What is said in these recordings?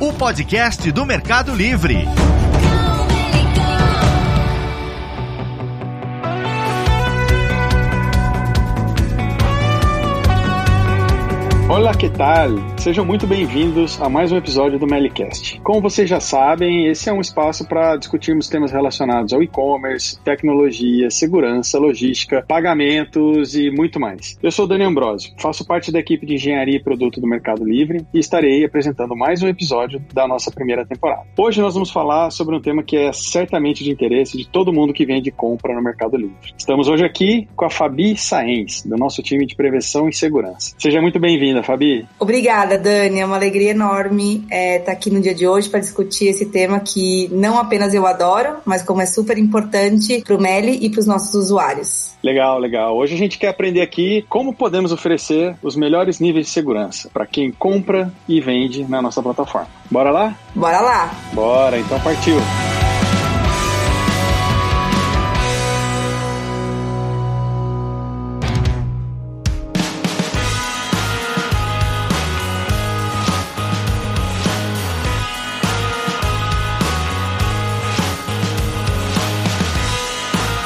O podcast do Mercado Livre. Olá, que tal? Sejam muito bem-vindos a mais um episódio do Melicast. Como vocês já sabem, esse é um espaço para discutirmos temas relacionados ao e-commerce, tecnologia, segurança, logística, pagamentos e muito mais. Eu sou Dani Ambrosio, faço parte da equipe de engenharia e produto do Mercado Livre e estarei apresentando mais um episódio da nossa primeira temporada. Hoje nós vamos falar sobre um tema que é certamente de interesse de todo mundo que vende compra no Mercado Livre. Estamos hoje aqui com a Fabi Saenz, do nosso time de prevenção e segurança. Seja muito bem-vinda bem-vinda, Fabi. Obrigada, Dani. É uma alegria enorme estar é, tá aqui no dia de hoje para discutir esse tema que não apenas eu adoro, mas como é super importante para o Meli e para os nossos usuários. Legal, legal. Hoje a gente quer aprender aqui como podemos oferecer os melhores níveis de segurança para quem compra e vende na nossa plataforma. Bora lá? Bora lá. Bora, então partiu.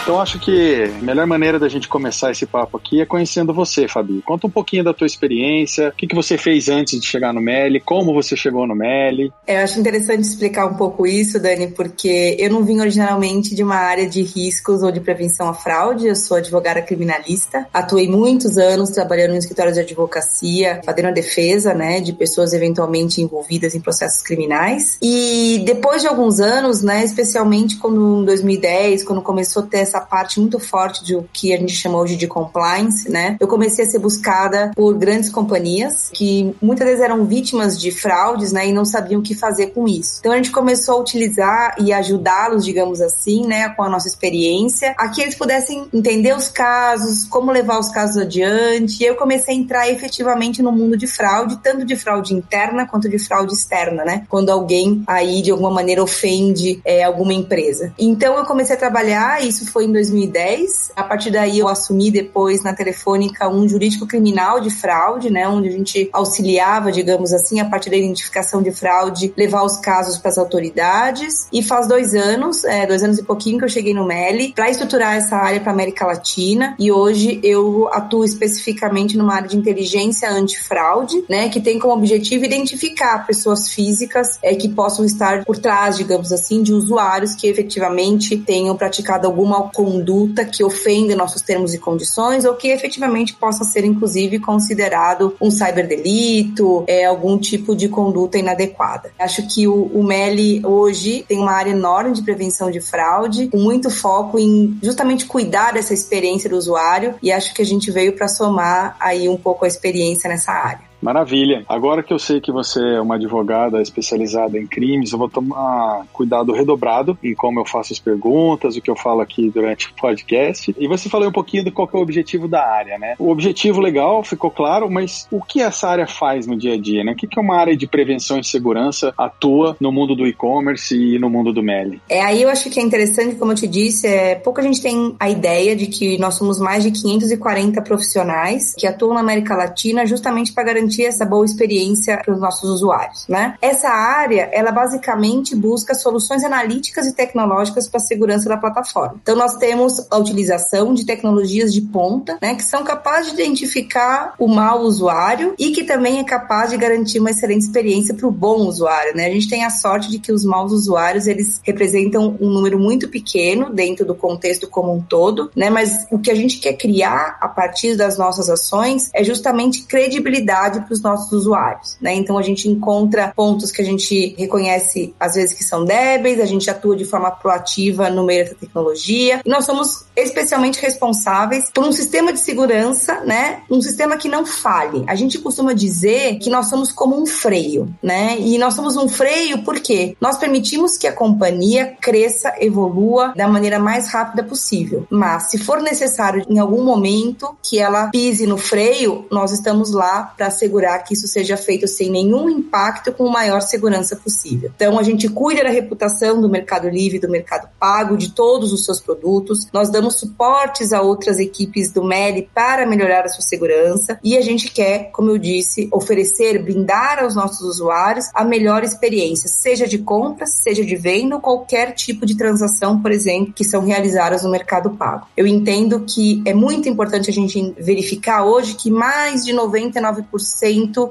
Então acho que a melhor maneira da gente começar esse papo aqui é conhecendo você, Fabi. Conta um pouquinho da tua experiência, o que, que você fez antes de chegar no Meli, como você chegou no Meli. Eu acho interessante explicar um pouco isso, Dani, porque eu não vim originalmente de uma área de riscos ou de prevenção à fraude, eu sou advogada criminalista, atuei muitos anos trabalhando no escritório de advocacia, fazendo a defesa, né, de pessoas eventualmente envolvidas em processos criminais. E depois de alguns anos, né, especialmente quando em 2010, quando começou a ter essa parte muito forte de o que a gente chama hoje de compliance, né? Eu comecei a ser buscada por grandes companhias que muitas vezes eram vítimas de fraudes, né, e não sabiam o que fazer com isso. Então a gente começou a utilizar e ajudá-los, digamos assim, né, com a nossa experiência, a que eles pudessem entender os casos, como levar os casos adiante. E eu comecei a entrar efetivamente no mundo de fraude, tanto de fraude interna quanto de fraude externa, né? Quando alguém aí de alguma maneira ofende é, alguma empresa. Então eu comecei a trabalhar, isso foi em 2010. A partir daí eu assumi depois na Telefônica um jurídico criminal de fraude, né, onde a gente auxiliava, digamos assim, a partir da identificação de fraude, levar os casos para as autoridades. E faz dois anos, é, dois anos e pouquinho que eu cheguei no Meli para estruturar essa área para América Latina. E hoje eu atuo especificamente numa área de inteligência antifraude, né, que tem como objetivo identificar pessoas físicas é, que possam estar por trás, digamos assim, de usuários que efetivamente tenham praticado alguma conduta que ofende nossos termos e condições ou que efetivamente possa ser, inclusive, considerado um cyberdelito, é, algum tipo de conduta inadequada. Acho que o, o MELI hoje tem uma área enorme de prevenção de fraude, com muito foco em justamente cuidar dessa experiência do usuário e acho que a gente veio para somar aí um pouco a experiência nessa área. Maravilha. Agora que eu sei que você é uma advogada especializada em crimes, eu vou tomar cuidado redobrado em como eu faço as perguntas, o que eu falo aqui durante o podcast. E você falou um pouquinho do qual é o objetivo da área, né? O objetivo legal ficou claro, mas o que essa área faz no dia a dia, né? O que é uma área de prevenção e segurança atua no mundo do e-commerce e no mundo do MELI? É, aí eu acho que é interessante, como eu te disse, é, pouca gente tem a ideia de que nós somos mais de 540 profissionais que atuam na América Latina justamente para garantir garantir essa boa experiência para os nossos usuários, né? Essa área, ela basicamente busca soluções analíticas e tecnológicas para a segurança da plataforma. Então, nós temos a utilização de tecnologias de ponta, né, que são capazes de identificar o mau usuário e que também é capaz de garantir uma excelente experiência para o bom usuário, né? A gente tem a sorte de que os maus usuários, eles representam um número muito pequeno dentro do contexto como um todo, né? Mas o que a gente quer criar a partir das nossas ações é justamente credibilidade para os nossos usuários, né? Então a gente encontra pontos que a gente reconhece às vezes que são débeis, a gente atua de forma proativa no meio da tecnologia e nós somos especialmente responsáveis por um sistema de segurança, né? Um sistema que não falhe. A gente costuma dizer que nós somos como um freio, né? E nós somos um freio porque nós permitimos que a companhia cresça, evolua da maneira mais rápida possível. Mas se for necessário em algum momento que ela pise no freio, nós estamos lá para ser assegurar que isso seja feito sem nenhum impacto com a maior segurança possível. Então a gente cuida da reputação do Mercado Livre, do Mercado Pago, de todos os seus produtos. Nós damos suportes a outras equipes do MELI para melhorar a sua segurança e a gente quer, como eu disse, oferecer, brindar aos nossos usuários a melhor experiência, seja de compras, seja de venda ou qualquer tipo de transação, por exemplo, que são realizadas no Mercado Pago. Eu entendo que é muito importante a gente verificar hoje que mais de 99%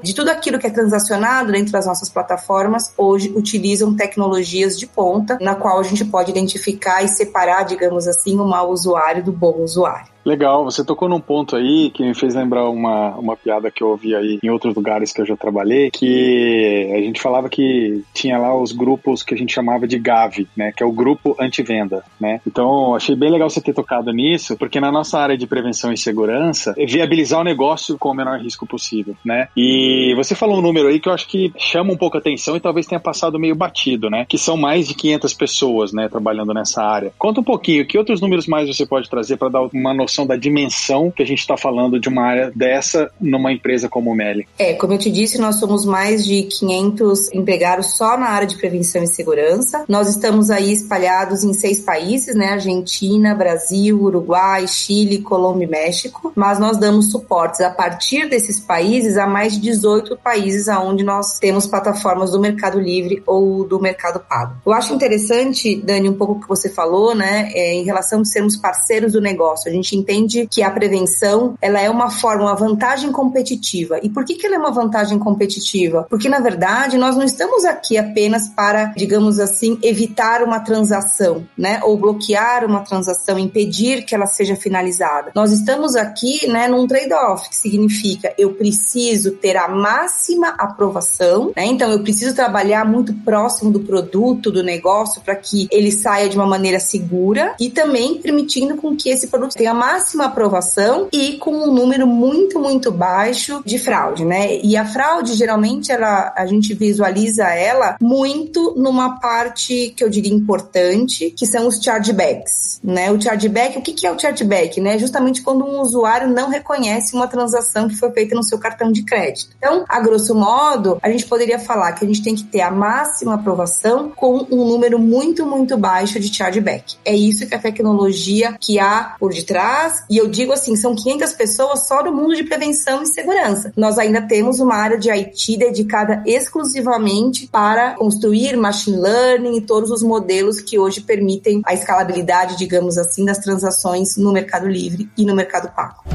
de tudo aquilo que é transacionado dentro das nossas plataformas hoje utilizam tecnologias de ponta, na qual a gente pode identificar e separar, digamos assim, o mau usuário do bom usuário. Legal, você tocou num ponto aí que me fez lembrar uma, uma piada que eu ouvi aí em outros lugares que eu já trabalhei, que a gente falava que tinha lá os grupos que a gente chamava de GAV, né, que é o grupo anti-venda, né? Então, achei bem legal você ter tocado nisso, porque na nossa área de prevenção e segurança, é viabilizar o negócio com o menor risco possível, né? E você falou um número aí que eu acho que chama um pouco a atenção e talvez tenha passado meio batido, né? Que são mais de 500 pessoas, né, trabalhando nessa área. Conta um pouquinho, que outros números mais você pode trazer para dar uma noção noção da dimensão que a gente está falando de uma área dessa numa empresa como o Meli. É, como eu te disse, nós somos mais de 500 empregados só na área de prevenção e segurança. Nós estamos aí espalhados em seis países, né? Argentina, Brasil, Uruguai, Chile, Colômbia e México. Mas nós damos suportes a partir desses países a mais de 18 países aonde nós temos plataformas do Mercado Livre ou do Mercado Pago. Eu acho interessante, Dani, um pouco o que você falou, né? É, em relação a sermos parceiros do negócio. A gente entende que a prevenção ela é uma forma, uma vantagem competitiva. E por que, que ela é uma vantagem competitiva? Porque, na verdade, nós não estamos aqui apenas para, digamos assim, evitar uma transação, né? Ou bloquear uma transação, impedir que ela seja finalizada. Nós estamos aqui, né, num trade-off, que significa eu preciso ter a máxima aprovação, né? Então, eu preciso trabalhar muito próximo do produto, do negócio, para que ele saia de uma maneira segura e também permitindo com que esse produto tenha mais máxima aprovação e com um número muito, muito baixo de fraude, né? E a fraude, geralmente, ela, a gente visualiza ela muito numa parte que eu diria importante, que são os chargebacks, né? O chargeback, o que, que é o chargeback, né? Justamente quando um usuário não reconhece uma transação que foi feita no seu cartão de crédito. Então, a grosso modo, a gente poderia falar que a gente tem que ter a máxima aprovação com um número muito, muito baixo de chargeback. É isso que a tecnologia que há por detrás e eu digo assim, são 500 pessoas só do mundo de prevenção e segurança. Nós ainda temos uma área de IT dedicada exclusivamente para construir machine learning e todos os modelos que hoje permitem a escalabilidade, digamos assim, das transações no Mercado Livre e no Mercado Pago.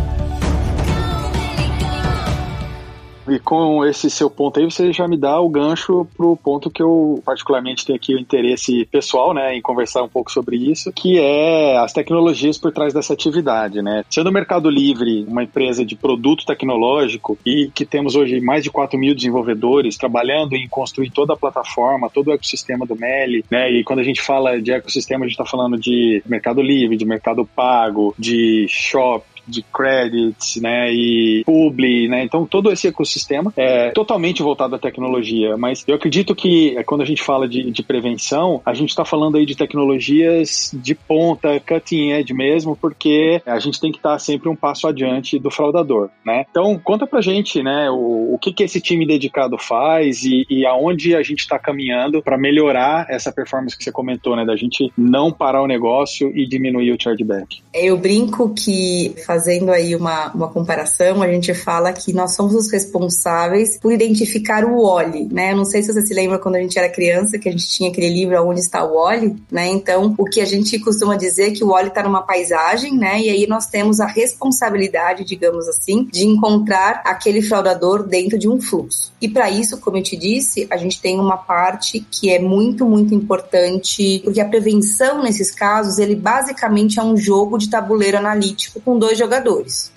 E com esse seu ponto aí, você já me dá o gancho pro ponto que eu particularmente tenho aqui o interesse pessoal, né, em conversar um pouco sobre isso, que é as tecnologias por trás dessa atividade, né? Sendo o Mercado Livre uma empresa de produto tecnológico e que temos hoje mais de 4 mil desenvolvedores trabalhando em construir toda a plataforma, todo o ecossistema do Meli, né? E quando a gente fala de ecossistema, a gente está falando de Mercado Livre, de Mercado Pago, de Shop, de credits, né, e publi, né, então todo esse ecossistema é totalmente voltado à tecnologia, mas eu acredito que é, quando a gente fala de, de prevenção, a gente está falando aí de tecnologias de ponta, cutting edge mesmo, porque a gente tem que estar tá sempre um passo adiante do fraudador, né, então conta pra gente, né, o, o que que esse time dedicado faz e, e aonde a gente está caminhando para melhorar essa performance que você comentou, né, da gente não parar o negócio e diminuir o chargeback. Eu brinco que fazendo aí uma, uma comparação, a gente fala que nós somos os responsáveis por identificar o Wally, né? Eu não sei se você se lembra quando a gente era criança, que a gente tinha aquele livro Onde está o Wally, né? Então, o que a gente costuma dizer é que o Wally está numa paisagem, né? E aí nós temos a responsabilidade, digamos assim, de encontrar aquele fraudador dentro de um fluxo. E para isso, como eu te disse, a gente tem uma parte que é muito, muito importante, porque a prevenção nesses casos, ele basicamente é um jogo de tabuleiro analítico com dois jogadores,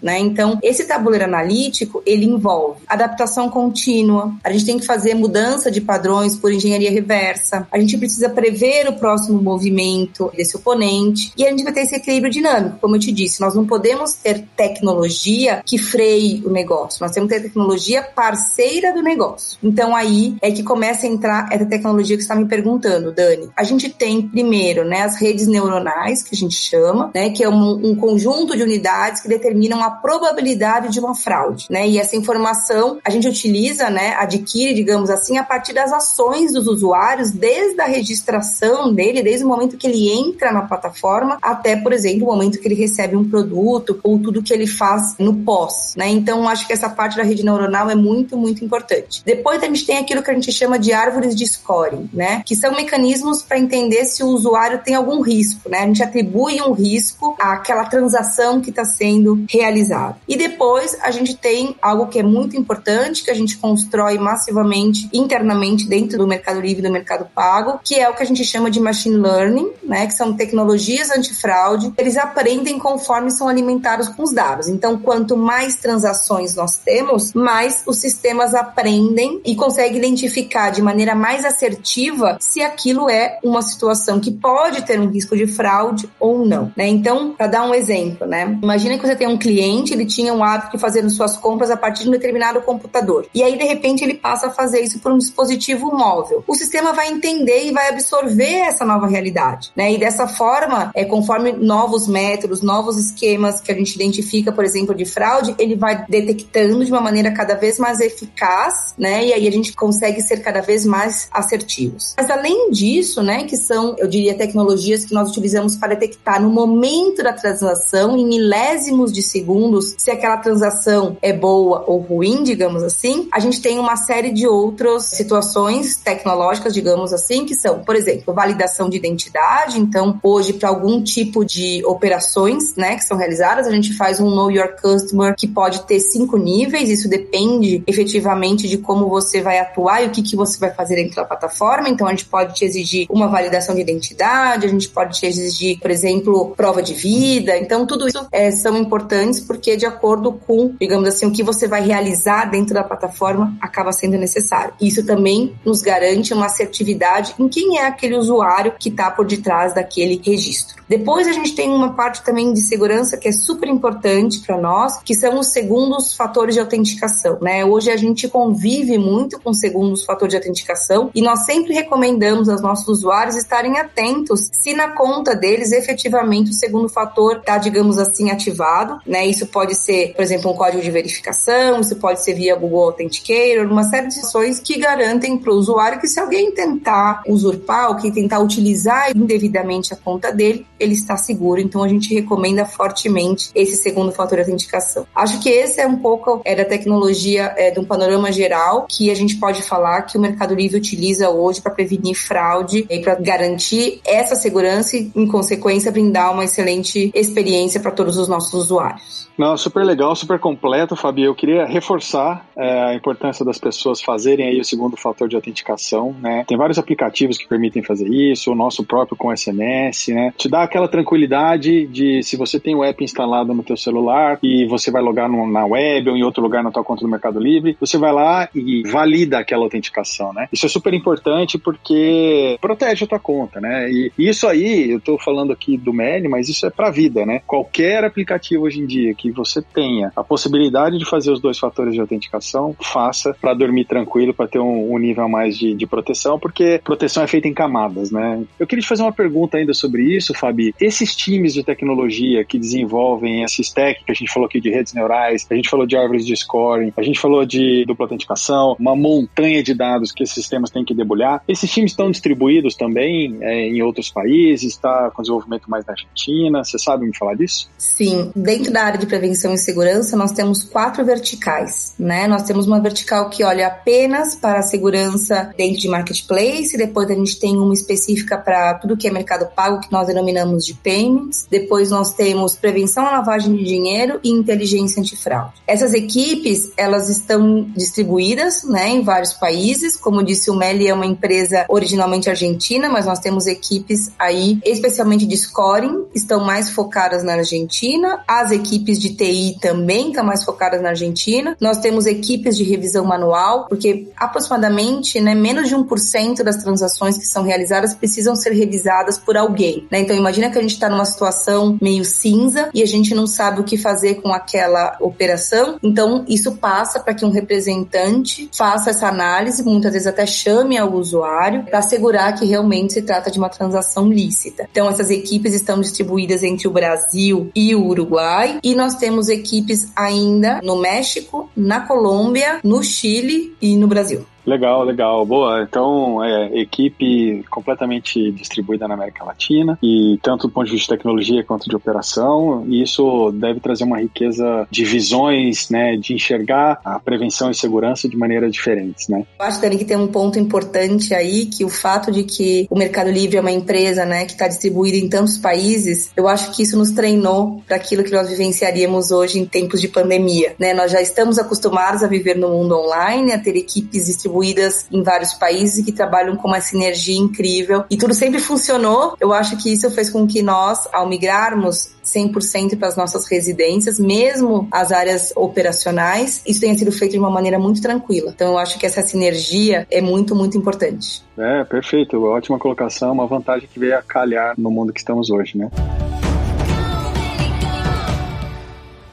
né? Então, esse tabuleiro analítico, ele envolve adaptação contínua, a gente tem que fazer mudança de padrões por engenharia reversa, a gente precisa prever o próximo movimento desse oponente e a gente vai ter esse equilíbrio dinâmico, como eu te disse, nós não podemos ter tecnologia que freie o negócio, nós temos que ter tecnologia parceira do negócio. Então, aí é que começa a entrar essa tecnologia que você está me perguntando, Dani. A gente tem, primeiro, né, as redes neuronais, que a gente chama, né, que é um, um conjunto de unidades que determinam a probabilidade de uma fraude, né? E essa informação a gente utiliza, né, adquire, digamos assim, a partir das ações dos usuários, desde a registração dele, desde o momento que ele entra na plataforma até, por exemplo, o momento que ele recebe um produto ou tudo que ele faz no pós, né? Então, acho que essa parte da rede neuronal é muito, muito importante. Depois a gente tem aquilo que a gente chama de árvores de scoring, né? Que são mecanismos para entender se o usuário tem algum risco, né? A gente atribui um risco àquela transação que está sendo realizada. E depois a gente tem algo que é muito importante, que a gente constrói massivamente internamente dentro do Mercado Livre e do Mercado Pago, que é o que a gente chama de machine learning, né? Que são tecnologias antifraude. Eles aprendem conforme são alimentados com os dados. Então, quanto mais transações nós temos, mais os sistemas aprendem e conseguem identificar de maneira mais assertiva se aquilo é uma situação que pode ter um risco de fraude ou não, né? Então, para dar um exemplo, né? Imagina que você tem um cliente, ele tinha um hábito de fazer suas compras a partir de um determinado computador. E aí, de repente, ele passa a fazer isso por um dispositivo móvel. O sistema vai entender e vai absorver essa nova realidade, né? E dessa forma, é conforme novos métodos, novos esquemas que a gente identifica, por exemplo, de fraude, ele vai detectando de uma maneira cada vez mais eficaz, né? E aí a gente consegue ser cada vez mais assertivos. Mas além disso, né, que são, eu diria, tecnologias que nós utilizamos para detectar no momento da transação, em milésimos de segundos, se aquela transação é boa ou ruim, digamos assim, a gente tem uma série de outras situações tecnológicas, digamos assim, que são, por exemplo, validação de identidade. Então, hoje, para algum tipo de operações, né, que são realizadas, a gente faz um Know Your Customer que pode ter cinco níveis. Isso depende efetivamente de como você vai atuar e o que, que você vai fazer dentro da plataforma. Então, a gente pode te exigir uma validação de identidade, a gente pode te exigir, por exemplo, prova de vida. Então, tudo isso é, são importantes porque, de acordo com, digamos assim, o que você vai realizar dentro da plataforma, acaba sendo necessário. Isso também nos garante uma assertividade em quem é aquele usuário que está por detrás daquele registro. Depois a gente tem uma parte também de segurança que é super importante para nós, que são os segundos fatores de autenticação, né? Hoje a gente convive muito com segundos fatores de autenticação e nós sempre recomendamos aos nossos usuários estarem atentos se na conta deles efetivamente o segundo fator está, digamos assim, ativado, né? Isso pode ser, por exemplo, um código de verificação, isso pode ser via Google Authenticator, uma série de ações que garantem para o usuário que se alguém tentar usurpar ou que tentar utilizar indevidamente a conta dele, ele está seguro. Então a gente recomenda fortemente esse segundo fator de autenticação. Acho que esse é um pouco é, da tecnologia é, de um panorama geral que a gente pode falar que o Mercado Livre utiliza hoje para prevenir fraude e para garantir essa segurança e, em consequência, brindar uma excelente experiência para todos os nossos usuários. Não, super legal, super completo, Fabio. Eu queria reforçar é, a importância das pessoas fazerem aí o segundo fator de autenticação, né? Tem vários aplicativos que permitem fazer isso, o nosso próprio com SMS, né? Te dá aquela tranquilidade de se você tem o app instalado no teu celular e você vai logar no, na web ou em outro lugar na tua conta do Mercado Livre, você vai lá e valida aquela autenticação, né? Isso é super importante porque protege a tua conta, né? E isso aí, eu tô falando aqui do Meli, mas isso é pra vida, né? Qualquer aplicativo hoje em dia que você tenha a possibilidade de fazer os dois fatores de autenticação, faça para dormir tranquilo, para ter um, um, nível a mais de, de, proteção, porque proteção é feita em camadas, né? Eu queria te fazer uma pergunta ainda sobre isso, Fabi. Esses times de tecnologia que desenvolvem esse stack que a gente falou aqui de redes neurais, a gente falou de árvores de scoring, a gente falou de dupla autenticação, uma montanha de dados que esses sistemas têm que debulhar. Esses times estão distribuídos também é, em outros países, está com desenvolvimento mais na Argentina. Você sabe me falar disso? Sim, dentro da área de prevenção e segurança, nós temos quatro verticais, né? Nós temos uma vertical que olha apenas para a segurança dentro de marketplace, depois a gente tem uma específica para tudo que é mercado pago, que nós denominamos de payments, depois nós temos prevenção à lavagem de dinheiro e inteligência antifraude. Essas equipes, elas estão distribuídas, né, em vários países, como disse o Meli, é uma empresa originalmente argentina, mas nós temos equipes aí, especialmente de scoring, estão mais focadas na Argentina, as equipes de TI também estão mais focadas na Argentina. Nós temos equipes de revisão manual, porque aproximadamente né, menos de 1% das transações que são realizadas precisam ser revisadas por alguém. Né? Então imagina que a gente está numa situação meio cinza e a gente não sabe o que fazer com aquela operação. Então isso passa para que um representante faça essa análise, muitas vezes até chame ao usuário para assegurar que realmente se trata de uma transação lícita. Então essas equipes estão distribuídas entre o Brasil e o Uruguai e nós nós temos equipes ainda no México, na Colômbia, no Chile e no Brasil. Legal, legal. Boa. Então, é, equipe completamente distribuída na América Latina e tanto do ponto de vista de tecnologia quanto de operação. E isso deve trazer uma riqueza de visões, né, de enxergar a prevenção e segurança de maneiras diferentes, né? Eu acho, que tem um ponto importante aí, que o fato de que o Mercado Livre é uma empresa, né, que está distribuída em tantos países, eu acho que isso nos treinou para aquilo que nós vivenciaríamos hoje em tempos de pandemia, né? Nós já estamos acostumados a viver no mundo online, a ter equipes distribuídas distribuídas em vários países e que trabalham com uma sinergia incrível. E tudo sempre funcionou. Eu acho que isso fez com que nós, ao migrarmos 100% para as nossas residências, mesmo as áreas operacionais, isso tenha sido feito de uma maneira muito tranquila. Então, eu acho que essa sinergia é muito, muito importante. É, perfeito. Ótima colocação, uma vantagem que veio a calhar no mundo que estamos hoje, né?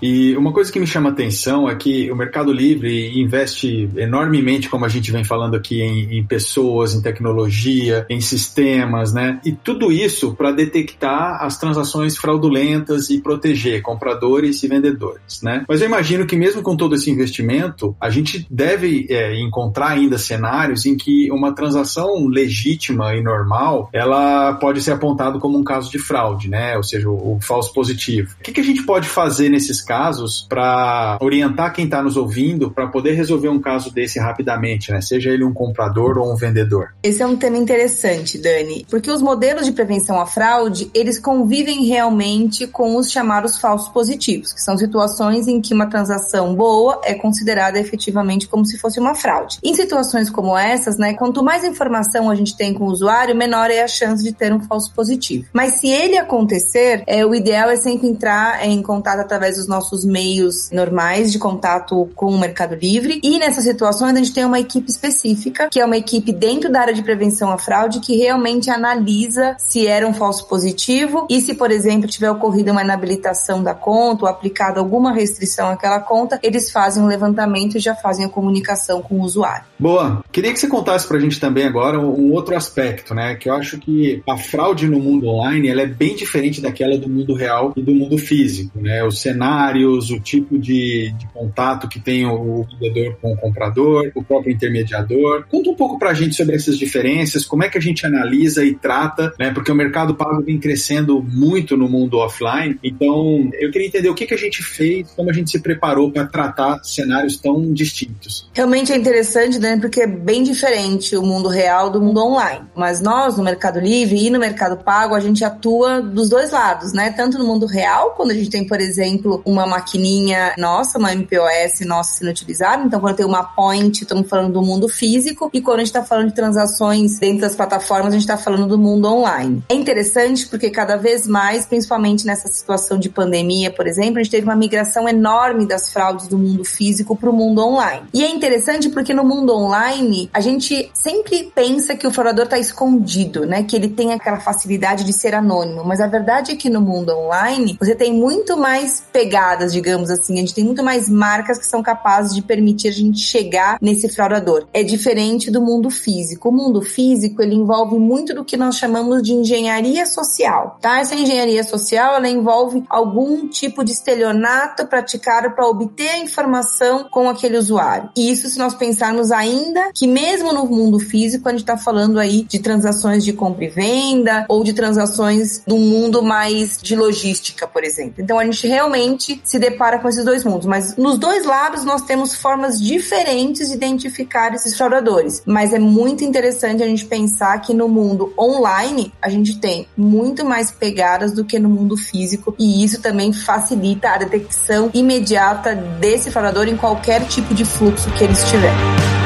E uma coisa que me chama atenção é que o Mercado Livre investe enormemente, como a gente vem falando aqui, em, em pessoas, em tecnologia, em sistemas, né? E tudo isso para detectar as transações fraudulentas e proteger compradores e vendedores, né? Mas eu imagino que mesmo com todo esse investimento, a gente deve é, encontrar ainda cenários em que uma transação legítima e normal, ela pode ser apontada como um caso de fraude, né? Ou seja, o, o falso positivo. O que, que a gente pode fazer nesses casos para orientar quem está nos ouvindo para poder resolver um caso desse rapidamente, né? Seja ele um comprador ou um vendedor. Esse é um tema interessante, Dani, porque os modelos de prevenção à fraude, eles convivem realmente com os chamados falsos positivos, que são situações em que uma transação boa é considerada efetivamente como se fosse uma fraude. Em situações como essas, né, quanto mais informação a gente tem com o usuário, menor é a chance de ter um falso positivo. Mas se ele acontecer, é, o ideal é sempre entrar em contato através dos nossos nossos meios normais de contato com o Mercado Livre. E nessas situações a gente tem uma equipe específica, que é uma equipe dentro da área de prevenção à fraude, que realmente analisa se era um falso positivo e se, por exemplo, tiver ocorrido uma inabilitação da conta ou aplicado alguma restrição àquela conta, eles fazem um levantamento e já fazem a comunicação com o usuário. Boa. Queria que você contasse pra gente também agora um outro aspecto, né? Que eu acho que a fraude no mundo online ela é bem diferente daquela do mundo real e do mundo físico, né? O cenário cenários, o tipo de, de contato que tem o vendedor com o comprador, o próprio intermediador. Conta um pouco para a gente sobre essas diferenças, como é que a gente analisa e trata, né? Porque o mercado pago vem crescendo muito no mundo offline. Então, eu queria entender o que, que a gente fez, como a gente se preparou para tratar cenários tão distintos. Realmente é interessante, né? Porque é bem diferente o mundo real do mundo online. Mas nós, no Mercado Livre e no Mercado Pago, a gente atua dos dois lados, né? Tanto no mundo real, quando a gente tem, por exemplo, uma maquininha nossa, uma MPOS nossa sendo utilizada. Então, quando tem uma point, estamos falando do mundo físico. E quando a gente está falando de transações dentro das plataformas, a gente está falando do mundo online. É interessante porque cada vez mais, principalmente nessa situação de pandemia, por exemplo, a gente teve uma migração enorme das fraudes do mundo físico para o mundo online. E é interessante porque no mundo online, a gente sempre pensa que o fraudador está escondido, né? Que ele tem aquela facilidade de ser anônimo. Mas a verdade é que no mundo online, você tem muito mais pegada digamos assim. A gente tem muito mais marcas que são capazes de permitir a gente chegar nesse fraudador. É diferente do mundo físico. O mundo físico, ele envolve muito do que nós chamamos de engenharia social, tá? Essa engenharia social, ela envolve algum tipo de estelionato praticado para obter a informação com aquele usuário. E isso se nós pensarmos ainda que mesmo no mundo físico, a gente está falando aí de transações de compra e venda ou de transações do mundo mais de logística, por exemplo. Então a gente realmente se depara com esses dois mundos. Mas nos dois lados nós temos formas diferentes de identificar esses fraudadores. Mas é muito interessante a gente pensar que no mundo online a gente tem muito mais pegadas do que no mundo físico e isso também facilita a detecção imediata desse fraudador em qualquer tipo de fluxo que ele estiver.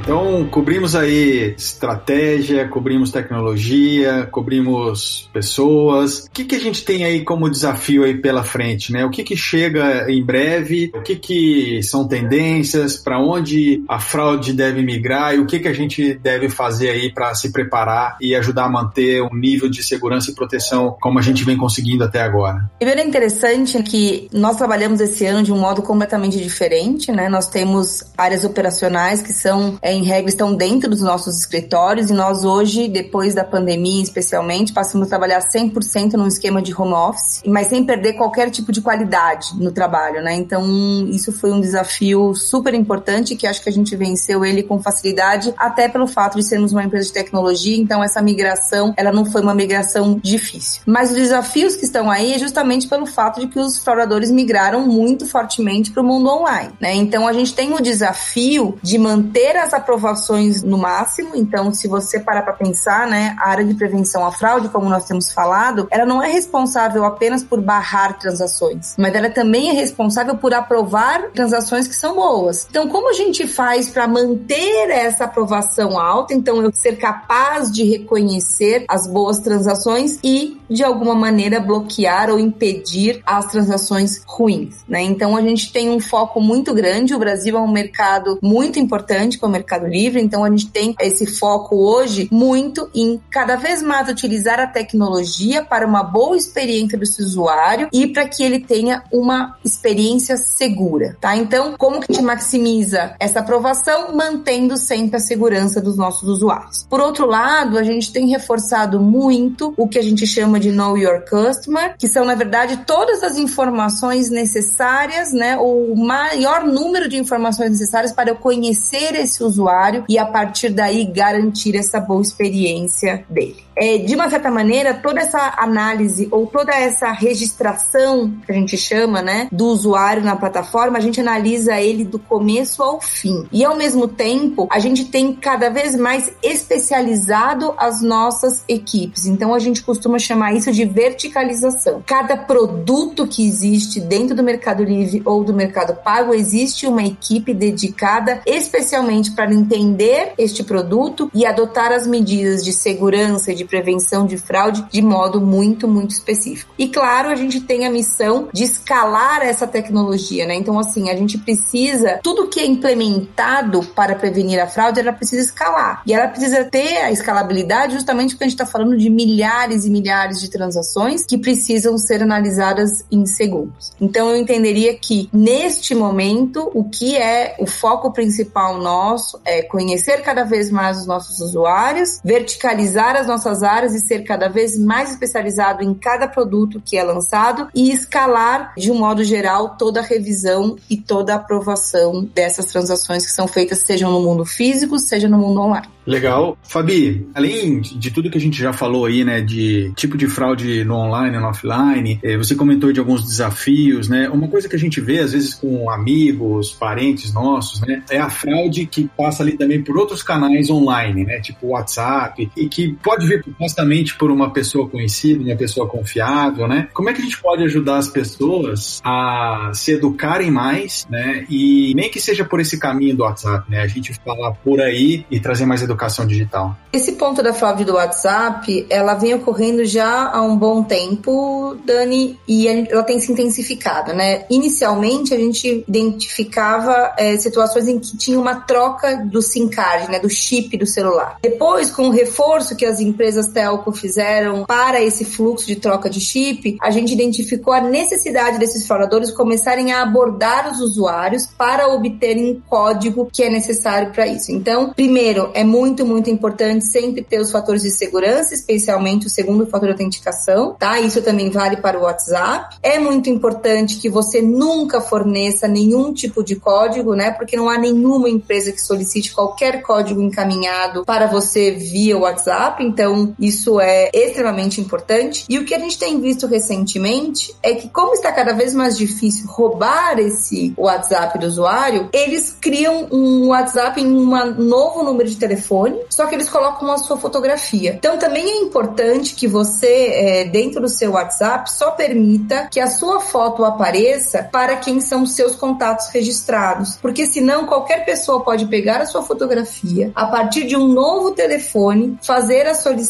Então, cobrimos aí estratégia, cobrimos tecnologia, cobrimos pessoas. O que, que a gente tem aí como desafio aí pela frente, né? O que, que chega em breve? O que, que são tendências? Para onde a fraude deve migrar? E o que, que a gente deve fazer aí para se preparar e ajudar a manter um nível de segurança e proteção como a gente vem conseguindo até agora? Primeiro é interessante que nós trabalhamos esse ano de um modo completamente diferente, né? Nós temos áreas operacionais que são, é, em regra, estão dentro dos nossos escritórios e nós hoje, depois da pandemia especialmente, passamos a trabalhar 100% num esquema de home office, mas sem perder qualquer tipo de qualidade no trabalho, né? Então, isso foi um desafio super importante que acho que a gente venceu ele com facilidade, até pelo fato de sermos uma empresa de tecnologia, então essa migração, ela não foi uma migração difícil. Mas os desafios que estão aí é justamente pelo fato de que os fraudadores migraram muito fortemente para o mundo online, né? Então, a gente tem o desafio de manter as aprovações no máximo. Então, se você parar para pensar, né, a área de prevenção à fraude, como nós temos falado, ela não é responsável apenas por barrar transações, mas ela também é responsável por aprovar transações que são boas. Então, como a gente faz para manter essa aprovação alta? Então, eu ser capaz de reconhecer as boas transações e, de alguma maneira, bloquear ou impedir as transações ruins, né? Então, a gente tem um foco muito grande. O Brasil é um mercado muito importante para o Mercado Livre, então a gente tem esse foco hoje muito em cada vez mais utilizar a tecnologia para uma boa experiência do usuário e para que ele tenha uma experiência segura, tá? Então, como que a gente maximiza essa aprovação mantendo sempre a segurança dos nossos usuários? Por outro lado, a gente tem reforçado muito o que a gente chama de Know Your Customer, que são na verdade todas as informações necessárias, né, o maior número de informações necessárias para eu conhecer esse usuário e a partir daí garantir essa boa experiência dele. É, de uma certa maneira, toda essa análise ou toda essa registração que a gente chama, né, do usuário na plataforma, a gente analisa ele do começo ao fim. E ao mesmo tempo, a gente tem cada vez mais especializado as nossas equipes. Então a gente costuma chamar isso de verticalização. Cada produto que existe dentro do Mercado Livre ou do Mercado Pago existe uma equipe dedicada especialmente para entender este produto e adotar as medidas de segurança e de prevenção de fraude de modo muito, muito específico. E claro, a gente tem a missão de escalar essa tecnologia, né? Então, assim, a gente precisa, tudo que é implementado para prevenir a fraude, ela precisa escalar. E ela precisa ter a escalabilidade justamente porque a gente está falando de milhares e milhares de transações que precisam ser analisadas em segundos. Então, eu entenderia que neste momento, o que é o foco principal nosso é conhecer cada vez mais os nossos usuários, verticalizar as nossas áreas e ser cada vez mais especializado em cada produto que é lançado e escalar de um modo geral toda a revisão e toda a aprovação dessas transações que são feitas, seja no mundo físico, seja no mundo online. Legal. Fabi, além de tudo que a gente já falou aí, né, de tipo de fraude no online e no offline, eh, você comentou de alguns desafios, né? Uma coisa que a gente vê, às vezes, com amigos, parentes nossos, né, é a fraude que passa ali também por outros canais online, né, tipo WhatsApp, e que pode vir supostamente por uma pessoa conhecida, uma pessoa confiável, né? Como é que a gente pode ajudar as pessoas a se educarem mais, né? E nem que seja por esse caminho do WhatsApp, né? A gente falar por aí e trazer mais educação digital? Esse ponto da fraude do WhatsApp, ela vem ocorrendo já há um bom tempo, Dani, e ela tem se intensificado, né? Inicialmente, a gente identificava é, situações em que tinha uma troca do SIM card, né? Do chip do celular. Depois, com o reforço que as empresas telco fizeram para esse fluxo de troca de chip, a gente identificou a necessidade desses fraudadores começarem a abordar os usuários para obterem um código que é necessário para isso. Então, primeiro, é muito, muito importante sempre ter os fatores de segurança, especialmente o segundo fator de autenticação, tá? Isso também vale para o WhatsApp. É muito importante que você nunca forneça nenhum tipo de código, né? Porque não há nenhuma empresa que solicite qualquer código encaminhado para você via WhatsApp, então isso é extremamente importante. E o que a gente tem visto recentemente é que como está cada vez mais difícil roubar esse WhatsApp do usuário, eles criam um WhatsApp em um novo número de telefone só que eles colocam a sua fotografia. Então também é importante que você, é, dentro do seu WhatsApp, só permita que a sua foto apareça para quem são seus contatos registrados, porque senão qualquer pessoa pode pegar a sua fotografia, a partir de um novo telefone, fazer a solicitação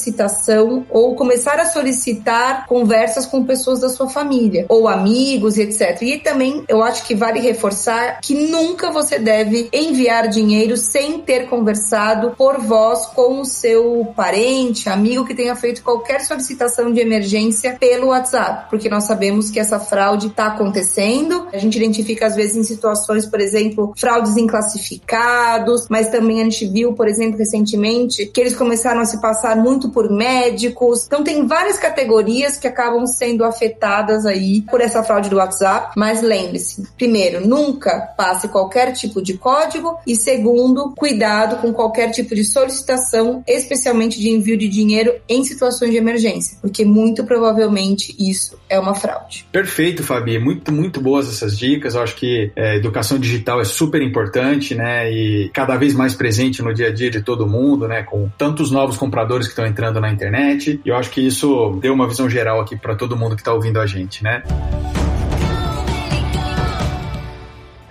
ou começar a solicitar conversas com pessoas da sua família ou amigos, etc. E também eu acho que vale reforçar que nunca você deve enviar dinheiro sem ter conversado por voz com o seu parente, amigo que tenha feito qualquer solicitação de emergência pelo WhatsApp, porque nós sabemos que essa fraude está acontecendo. A gente identifica às vezes em situações, por exemplo, fraudes em classificados, mas também a gente viu, por exemplo, recentemente que eles começaram a se passar muito por médicos. Então tem várias categorias que acabam sendo afetadas aí por essa fraude do WhatsApp, mas lembre-se, primeiro, nunca passe qualquer tipo de código e segundo, cuidado com qualquer tipo de solicitação, especialmente de envio de dinheiro em situações de emergência, porque muito provavelmente isso é uma fraude. Perfeito, Fabi. Muito, muito boas essas dicas. Eu acho que é, educação digital é super importante, né? E cada vez mais presente no dia a dia de todo mundo, né? Com tantos novos compradores que estão entrando na internet. E eu acho que isso deu uma visão geral aqui para todo mundo que está ouvindo a gente, né?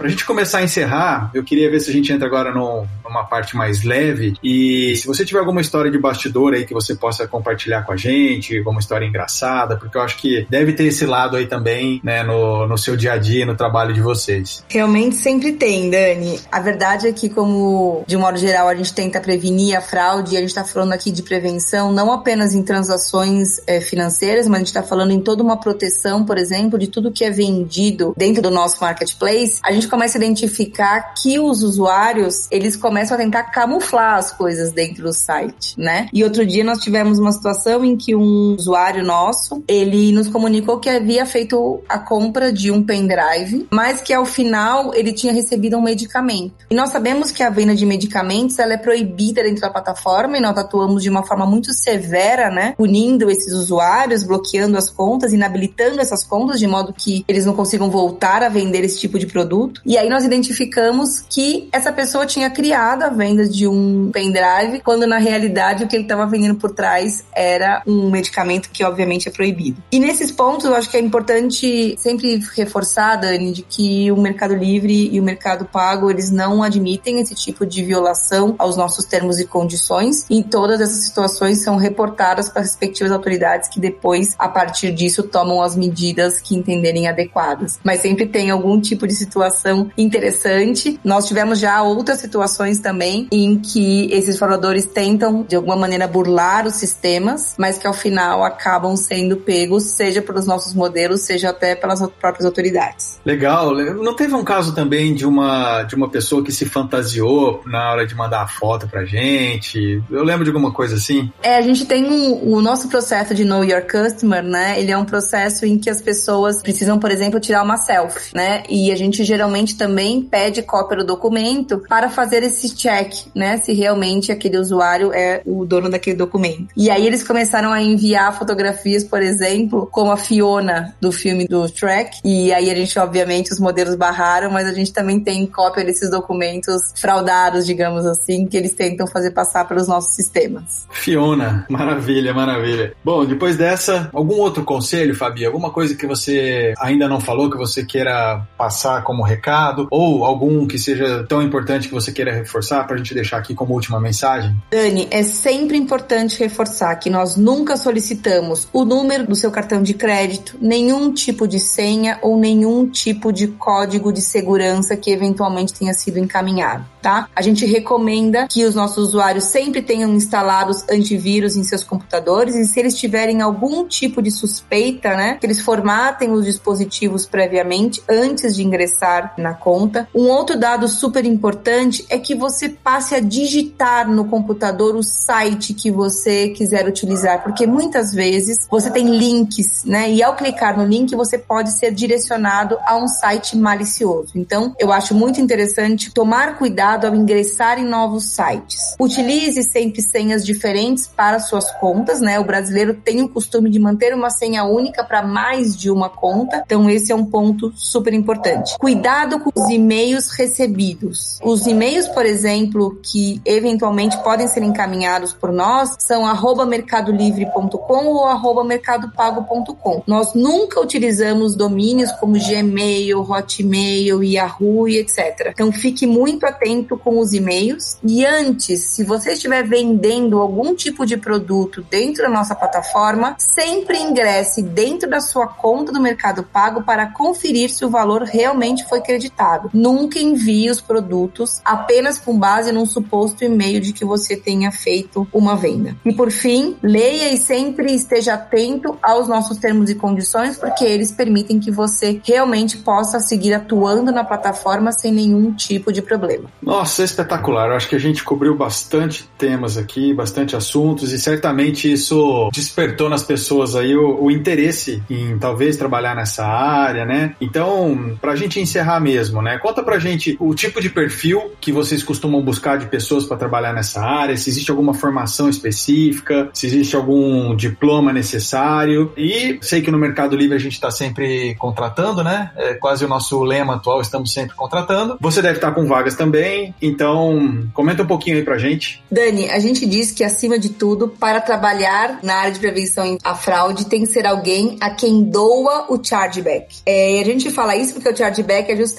Para a gente começar a encerrar, eu queria ver se a gente entra agora no, numa parte mais leve. E se você tiver alguma história de bastidor aí que você possa compartilhar com a gente, alguma história engraçada, porque eu acho que deve ter esse lado aí também, né, no, no seu dia a dia, no trabalho de vocês. Realmente sempre tem, Dani. A verdade é que, como de um modo geral a gente tenta prevenir a fraude, e a gente está falando aqui de prevenção não apenas em transações é, financeiras, mas a gente está falando em toda uma proteção, por exemplo, de tudo que é vendido dentro do nosso marketplace. A gente começa a identificar que os usuários, eles começam a tentar camuflar as coisas dentro do site, né? E outro dia nós tivemos uma situação em que um usuário nosso, ele nos comunicou que havia feito a compra de um pendrive, mas que ao final ele tinha recebido um medicamento. E nós sabemos que a venda de medicamentos, ela é proibida dentro da plataforma e nós atuamos de uma forma muito severa, né? Punindo esses usuários, bloqueando as contas, inabilitando essas contas de modo que eles não consigam voltar a vender esse tipo de produto. E aí nós identificamos que essa pessoa tinha criado a venda de um pendrive, quando na realidade o que ele estava vendendo por trás era um medicamento que obviamente é proibido. E nesses pontos eu acho que é importante sempre reforçar, Dani, de que o Mercado Livre e o Mercado Pago, eles não admitem esse tipo de violação aos nossos termos e condições. E todas essas situações são reportadas para as respectivas autoridades que depois, a partir disso, tomam as medidas que entenderem adequadas. Mas sempre tem algum tipo de situação interessante. Nós tivemos já outras situações também em que esses fraudadores tentam, de alguma maneira, burlar os sistemas, mas que ao final acabam sendo pegos, seja pelos nossos modelos, seja até pelas próprias autoridades. Legal. Não teve um caso também de uma, de uma pessoa que se fantasiou na hora de mandar a foto pra gente? Eu lembro de alguma coisa assim? É, a gente tem um, o nosso processo de Know Your Customer, né? Ele é um processo em que as pessoas precisam, por exemplo, tirar uma selfie, né? E a gente geralmente geralmente também pede cópia do documento para fazer esse check, né? Se realmente aquele usuário é o dono daquele documento. E aí eles começaram a enviar fotografias, por exemplo, como a Fiona do filme do Shrek. E aí a gente, obviamente, os modelos barraram, mas a gente também tem cópia desses documentos fraudados, digamos assim, que eles tentam fazer passar pelos nossos sistemas. Fiona, maravilha, maravilha. Bom, depois dessa, algum outro conselho, Fabi? Alguma coisa que você ainda não falou, que você queira passar como recado? Recado ou algum que seja tão importante que você queira reforçar para a gente deixar aqui como última mensagem? Dani, é sempre importante reforçar que nós nunca solicitamos o número do seu cartão de crédito, nenhum tipo de senha ou nenhum tipo de código de segurança que eventualmente tenha sido encaminhado, tá? A gente recomenda que os nossos usuários sempre tenham instalados antivírus em seus computadores e se eles tiverem algum tipo de suspeita, né, que eles formatem os dispositivos previamente antes de ingressar na conta. Um outro dado super importante é que você passe a digitar no computador o site que você quiser utilizar, porque muitas vezes você tem links, né? E ao clicar no link você pode ser direcionado a um site malicioso. Então, eu acho muito interessante tomar cuidado ao ingressar em novos sites. Utilize sempre senhas diferentes para suas contas, né? O brasileiro tem o costume de manter uma senha única para mais de uma conta, então esse é um ponto super importante. Cuidar Cuidado com os e-mails recebidos. Os e-mails, por exemplo, que eventualmente podem ser encaminhados por nós são mercadolivre.com ou arroba mercadopago.com. Nós nunca utilizamos domínios como Gmail, Hotmail, Yahoo e etc. Então fique muito atento com os e-mails e antes, se você estiver vendendo algum tipo de produto dentro da nossa plataforma, sempre ingresse dentro da sua conta do Mercado Pago para conferir se o valor realmente foi creditado. Nunca envie os produtos apenas com base num suposto e-mail de que você tenha feito uma venda. E por fim, leia e sempre esteja atento aos nossos termos e condições, porque eles permitem que você realmente possa seguir atuando na plataforma sem nenhum tipo de problema. Nossa, espetacular. Eu acho que a gente cobriu bastante temas aqui, bastante assuntos e certamente isso despertou nas pessoas aí o, o interesse em talvez trabalhar nessa área, né? Então, pra gente encerrar mesmo, né? Conta pra gente o tipo de perfil que vocês costumam buscar de pessoas para trabalhar nessa área, se existe alguma formação específica, se existe algum diploma necessário. E sei que no Mercado Livre a gente está sempre contratando, né? É quase o nosso lema atual, estamos sempre contratando. Você deve estar com vagas também, então comenta um pouquinho aí pra gente. Dani, a gente diz que acima de tudo, para trabalhar na área de prevenção à fraude, tem que ser alguém a quem doa o chargeback. É, e a gente fala isso porque o chargeback é justamente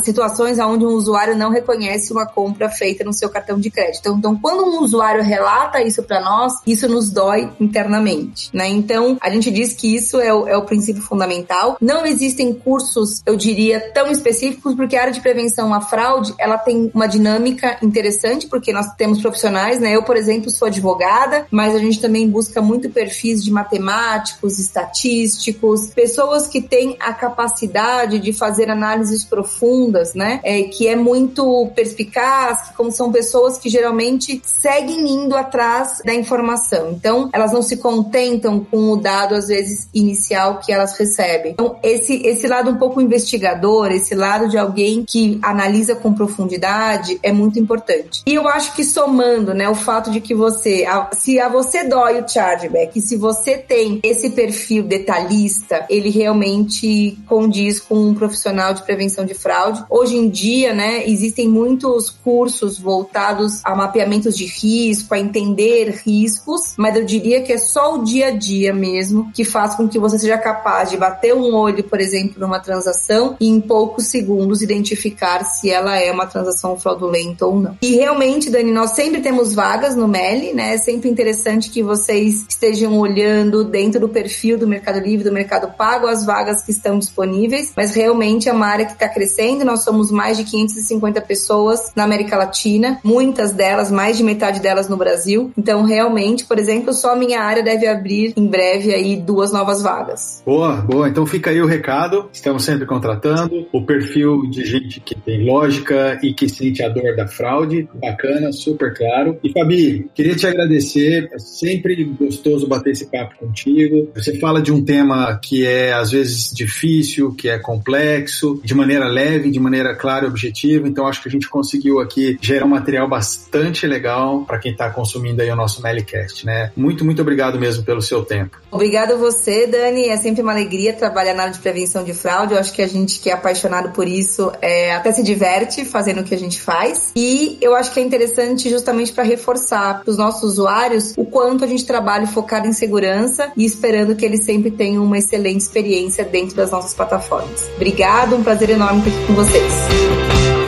situações onde um usuário não reconhece uma compra feita no seu cartão de crédito. Então, então quando um usuário relata isso para nós, isso nos dói internamente, né? Então, a gente diz que isso é o, é o princípio fundamental. Não existem cursos, eu diria, tão específicos, porque a área de prevenção à fraude, ela tem uma dinâmica interessante, porque nós temos profissionais, né? Eu, por exemplo, sou advogada, mas a gente também busca muito perfis de matemáticos, estatísticos, pessoas que têm a capacidade de fazer análises profundas, né? É, que é muito perspicaz, como são pessoas que geralmente seguem indo atrás da informação. Então, elas não se contentam com o dado, às vezes, inicial que elas recebem. Então, esse, esse lado um pouco investigador, esse lado de alguém que analisa com profundidade é muito importante. E eu acho que somando, né, o fato de que você, se a você dói o chargeback, se você tem esse perfil detalhista, ele realmente condiz com um profissional de prevenção de fraude. Hoje em dia, né, existem muitos cursos voltados a mapeamentos de risco, a entender riscos, mas eu diria que é só o dia a dia mesmo que faz com que você seja capaz de bater um olho, por exemplo, numa transação e em poucos segundos identificar se ela é uma transação fraudulenta ou não. E realmente, Dani, nós sempre temos vagas no MELI, né? É sempre interessante que vocês estejam olhando dentro do perfil do Mercado Livre, do Mercado Pago, as vagas que estão disponíveis, mas realmente é uma área que está crescendo. Nós somos mais de 550 pessoas na América Latina, muitas delas, mais de metade delas no Brasil. Então, realmente, por exemplo, só a minha área deve abrir em breve aí duas novas vagas. Boa, boa. Então fica aí o recado. Estamos sempre contratando o perfil de gente que tem lógica e que sente a dor da fraude. Bacana, super claro. E Fabi, queria te agradecer. É sempre gostoso bater esse papo contigo. Você fala de um tema que é às vezes difícil, que é complexo, de maneira leve, de maneira clara e objetiva. Então acho que a gente conseguiu aqui gerar um material bastante legal para quem está consumindo aí o nosso Melicast, né? Muito, muito obrigado mesmo pelo seu tempo. Obrigado você, Dani. É sempre uma alegria trabalhar na área de prevenção de fraude. Eu acho que a gente que é apaixonado por isso é, até se diverte fazendo o que a gente faz. E eu acho que é interessante justamente para reforçar para os nossos usuários o quanto a gente trabalha focado em segurança e esperando que eles sempre tenham uma excelente experiência dentro das nossas plataformas. Obrigado, um prazer enorme estar aqui com vocês.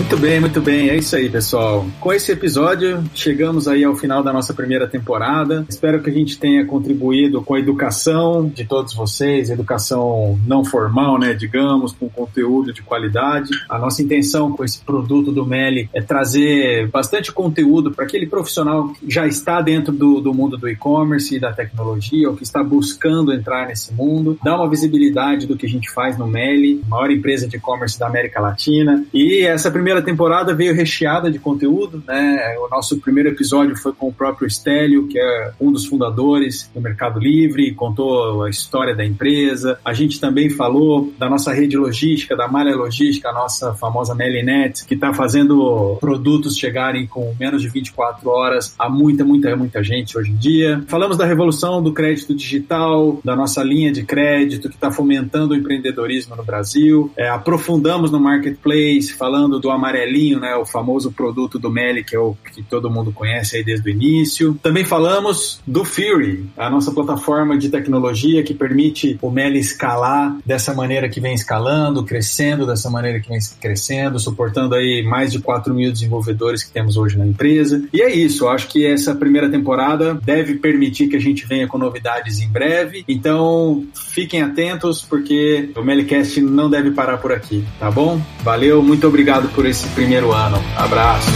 Muito bem, muito bem. É isso aí, pessoal. Com esse episódio, chegamos aí ao final da nossa primeira temporada. Espero que a gente tenha contribuído com a educação de todos vocês, educação não formal, né, digamos, com conteúdo de qualidade. A nossa intenção com esse produto do Meli é trazer bastante conteúdo para aquele profissional que já está dentro do, do mundo do e-commerce e da tecnologia, ou que está buscando entrar nesse mundo, dar uma visibilidade do que a gente faz no Meli, maior empresa de e-commerce da América Latina. E essa primeira primeira temporada veio recheada de conteúdo, né? O nosso primeiro episódio foi com o próprio Estélio, que é um dos fundadores do Mercado Livre, contou a história da empresa. A gente também falou da nossa rede logística, da Malha Logística, a nossa famosa Melinet, que está fazendo produtos chegarem com menos de 24 horas a muita, muita, muita gente hoje em dia. Falamos da revolução do crédito digital, da nossa linha de crédito que está fomentando o empreendedorismo no Brasil. É, aprofundamos no marketplace, falando do amarelinho, né, o famoso produto do Meli, que é o que todo mundo conhece aí desde o início. Também falamos do Fury, a nossa plataforma de tecnologia que permite o Meli escalar dessa maneira que vem escalando, crescendo dessa maneira que vem crescendo, suportando aí mais de 4 mil desenvolvedores que temos hoje na empresa. E é isso, acho que essa primeira temporada deve permitir que a gente venha com novidades em breve. Então, fiquem atentos porque o Melicast não deve parar por aqui, tá bom? Valeu, muito obrigado por esse primeiro ano. Abraço.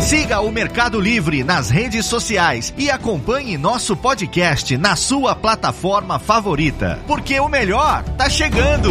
Siga o Mercado Livre nas redes sociais e acompanhe nosso podcast na sua plataforma favorita, porque o melhor tá chegando.